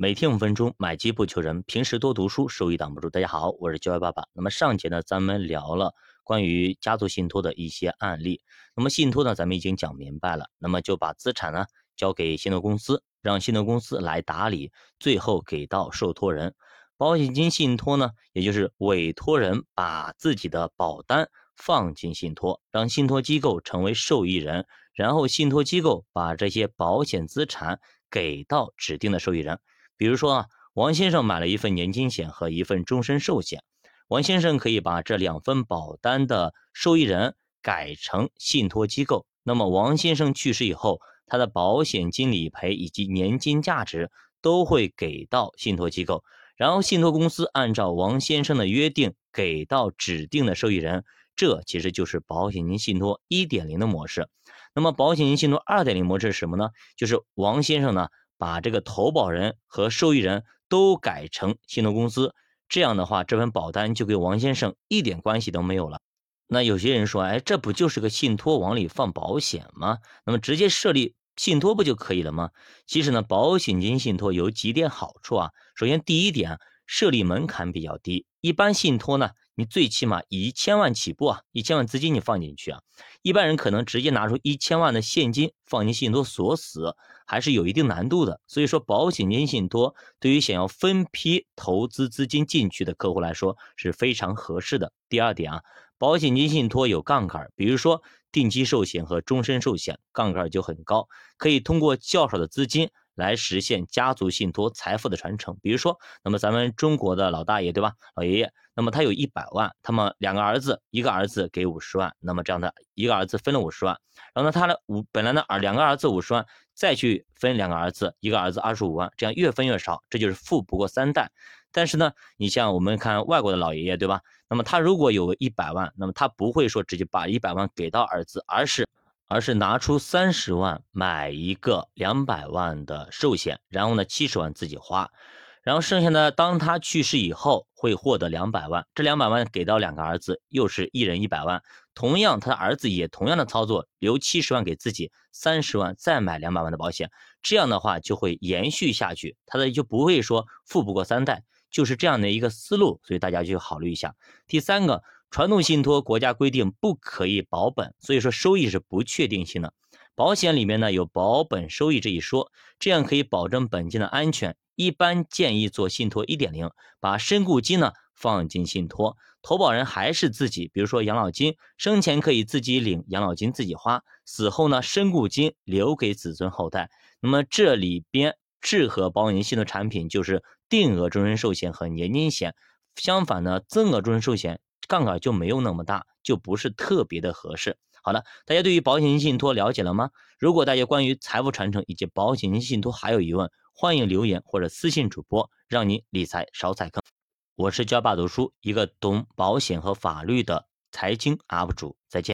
每天五分钟，买基不求人。平时多读书，收益挡不住。大家好，我是教育爸爸。那么上节呢，咱们聊了关于家族信托的一些案例。那么信托呢，咱们已经讲明白了。那么就把资产呢交给信托公司，让信托公司来打理，最后给到受托人。保险金信托呢，也就是委托人把自己的保单放进信托，让信托机构成为受益人，然后信托机构把这些保险资产给到指定的受益人。比如说啊，王先生买了一份年金险和一份终身寿险，王先生可以把这两份保单的受益人改成信托机构。那么王先生去世以后，他的保险金理赔以及年金价值都会给到信托机构，然后信托公司按照王先生的约定给到指定的受益人。这其实就是保险金信托一点零的模式。那么保险金信托二点零模式是什么呢？就是王先生呢。把这个投保人和受益人都改成信托公司，这样的话，这份保单就跟王先生一点关系都没有了。那有些人说，哎，这不就是个信托往里放保险吗？那么直接设立信托不就可以了吗？其实呢，保险金信托有几点好处啊。首先，第一点，设立门槛比较低，一般信托呢。你最起码一千万起步啊，一千万资金你放进去啊，一般人可能直接拿出一千万的现金放进信托锁死，还是有一定难度的。所以说，保险金信托对于想要分批投资资金进去的客户来说是非常合适的。第二点啊，保险金信托有杠杆，比如说定期寿险和终身寿险，杠杆就很高，可以通过较少的资金。来实现家族信托财富的传承，比如说，那么咱们中国的老大爷对吧，老爷爷，那么他有一百万，他们两个儿子，一个儿子给五十万，那么这样的一个儿子分了五十万，然后呢，他的五本来呢儿两个儿子五十万，再去分两个儿子，一个儿子二十五万，这样越分越少，这就是富不过三代。但是呢，你像我们看外国的老爷爷对吧，那么他如果有一百万，那么他不会说直接把一百万给到儿子，而是。而是拿出三十万买一个两百万的寿险，然后呢七十万自己花，然后剩下的当他去世以后会获得两百万，这两百万给到两个儿子，又是一人一百万。同样，他的儿子也同样的操作，留七十万给自己，三十万再买两百万的保险，这样的话就会延续下去，他的就不会说富不过三代，就是这样的一个思路，所以大家就考虑一下。第三个。传统信托国家规定不可以保本，所以说收益是不确定性的。保险里面呢有保本收益这一说，这样可以保证本金的安全。一般建议做信托一点零，把身故金呢放进信托，投保人还是自己。比如说养老金，生前可以自己领养老金自己花，死后呢身故金留给子孙后代。那么这里边适合保险金信托产品就是定额终身寿险和年金险，相反呢增额终身寿险。杠杆就没有那么大，就不是特别的合适。好了，大家对于保险金信托了解了吗？如果大家关于财富传承以及保险金信托还有疑问，欢迎留言或者私信主播，让你理财少踩坑。我是教爸读书一个懂保险和法律的财经 UP 主，再见。